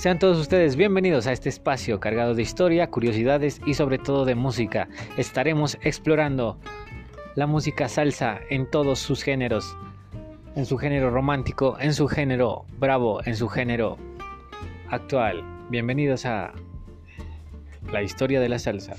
Sean todos ustedes bienvenidos a este espacio cargado de historia, curiosidades y sobre todo de música. Estaremos explorando la música salsa en todos sus géneros. En su género romántico, en su género bravo, en su género actual. Bienvenidos a la historia de la salsa.